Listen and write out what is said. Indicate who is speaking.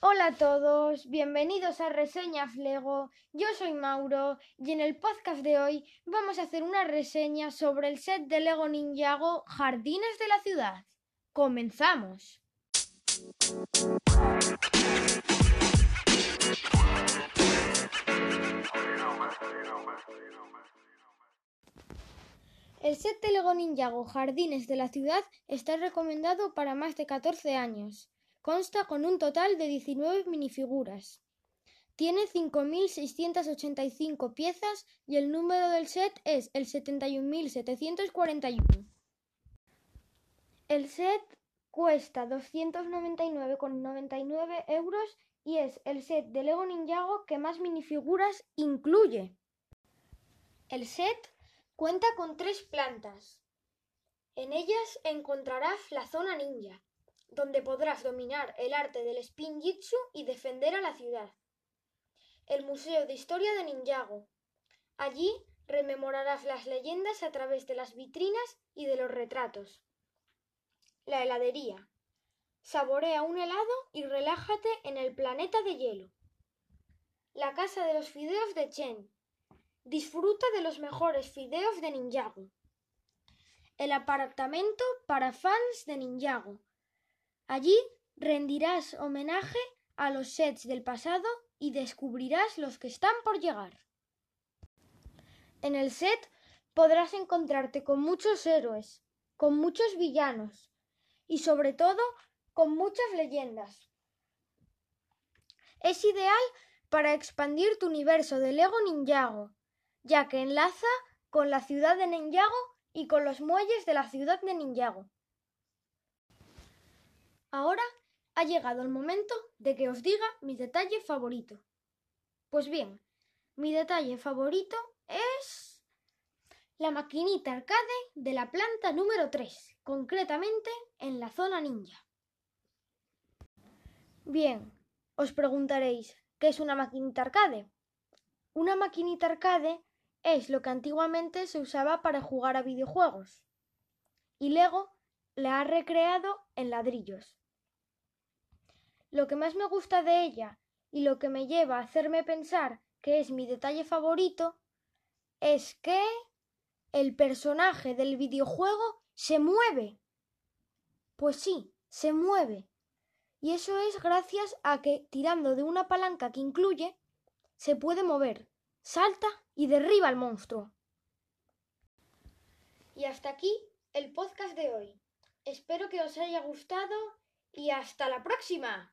Speaker 1: Hola a todos, bienvenidos a Reseñas Lego. Yo soy Mauro y en el podcast de hoy vamos a hacer una reseña sobre el set de Lego Ninjago Jardines de la Ciudad. ¡Comenzamos! El set de Lego Ninjago Jardines de la Ciudad está recomendado para más de 14 años. Consta con un total de 19 minifiguras. Tiene 5.685 piezas y el número del set es el 71.741. El set cuesta 299,99 euros y es el set de Lego Ninjago que más minifiguras incluye. El set cuenta con tres plantas. En ellas encontrarás la zona ninja, donde podrás dominar el arte del spin jitsu y defender a la ciudad. El Museo de Historia de Ninjago. Allí rememorarás las leyendas a través de las vitrinas y de los retratos. La heladería. Saborea un helado y relájate en el planeta de hielo. La casa de los fideos de Chen. Disfruta de los mejores fideos de Ninjago. El apartamento para fans de Ninjago. Allí rendirás homenaje a los sets del pasado y descubrirás los que están por llegar. En el set podrás encontrarte con muchos héroes, con muchos villanos y sobre todo con muchas leyendas. Es ideal para expandir tu universo de Lego Ninjago, ya que enlaza con la ciudad de Ninjago y con los muelles de la ciudad de Ninjago. Ha llegado el momento de que os diga mi detalle favorito. Pues bien, mi detalle favorito es la maquinita arcade de la planta número 3, concretamente en la zona ninja. Bien, os preguntaréis, ¿qué es una maquinita arcade? Una maquinita arcade es lo que antiguamente se usaba para jugar a videojuegos. Y Lego la ha recreado en ladrillos. Lo que más me gusta de ella y lo que me lleva a hacerme pensar que es mi detalle favorito es que el personaje del videojuego se mueve. Pues sí, se mueve. Y eso es gracias a que tirando de una palanca que incluye, se puede mover, salta y derriba al monstruo. Y hasta aquí el podcast de hoy. Espero que os haya gustado y hasta la próxima.